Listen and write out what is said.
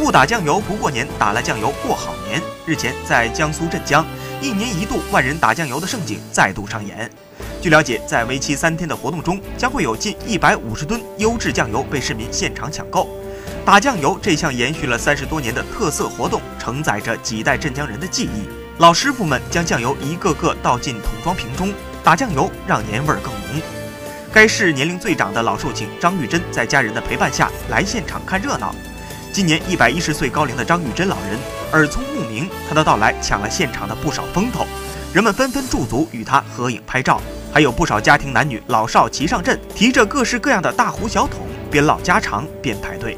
不打酱油不过年，打了酱油过好年。日前，在江苏镇江，一年一度万人打酱油的盛景再度上演。据了解，在为期三天的活动中，将会有近一百五十吨优质酱油被市民现场抢购。打酱油这项延续了三十多年的特色活动，承载着几代镇江人的记忆。老师傅们将酱油一个个倒进桶装瓶中，打酱油让年味儿更浓。该市年龄最长的老寿星张玉珍在家人的陪伴下来现场看热闹。今年一百一十岁高龄的张玉珍老人耳聪目明，他的到来抢了现场的不少风头，人们纷纷驻足与他合影拍照，还有不少家庭男女老少齐上阵，提着各式各样的大壶小桶，边唠家常边排队。